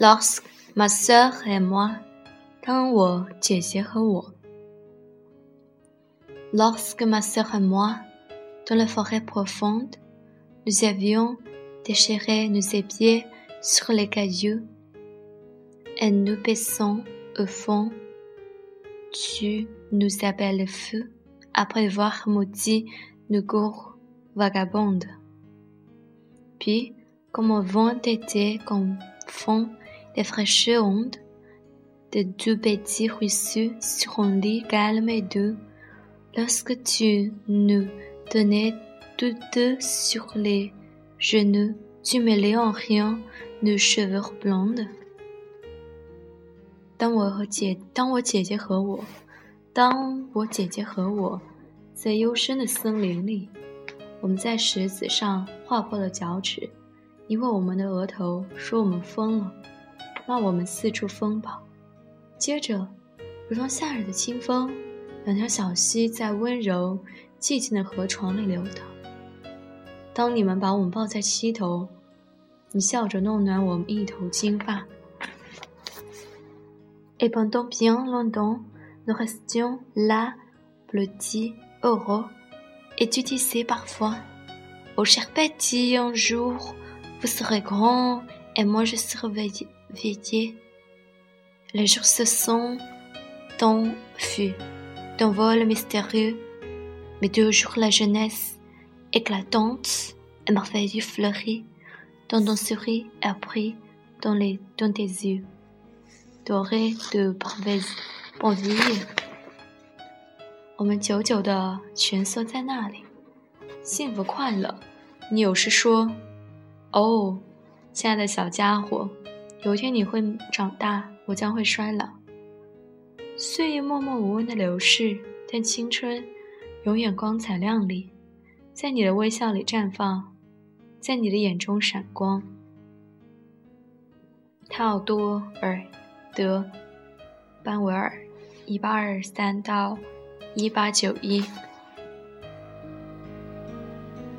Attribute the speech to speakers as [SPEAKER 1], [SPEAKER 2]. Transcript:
[SPEAKER 1] Lorsque ma sœur et moi，当我姐姐和我。Lorsque ma sœur et moi, dans la forêt profonde, nous avions déchiré nos épées sur les cailloux, et nous baissons au fond, tu nous appelles le feu après avoir maudit nos gourds vagabondes. Puis, comme un vent d'été confond les fraîches ondes de deux petits ruisseaux sur un lit calme et doux, lorsque tu nous donnais toutes deux sur les genoux, tu mêlais en rien nos cheveux blondes. 当我和姐，当我姐姐和我，当我姐姐和我，在幽深的森林里，我们在石子上划破了脚趾，因为我们的额头说我们疯了，骂我们四处疯跑。接着，如同夏日的清风，两条小溪在温柔寂静的河床里流淌。当你们把我们抱在膝头，你笑着弄暖我们一头金发。Et pendant bien longtemps, nous restions là, blottis, heureux, et tu disais parfois, oh cher petit, un jour, vous serez grand, et moi je serai vieille. Les jours se sont enfuis d'un vol mystérieux, mais toujours la jeunesse éclatante et merveilleuse fleurie, dans ton sourire appris dans, les, dans tes yeux. doré de Bonville，我们久久地蜷缩在那里，幸福快乐。你有时说：“哦，亲爱的小家伙， 有一天你会长大，我将会衰老。”岁月默默无闻的流逝，但青春永远光彩亮丽，在你的微笑里绽放，在你的眼中闪光。泰奥多尔。德班维尔，一八二三到一八九一。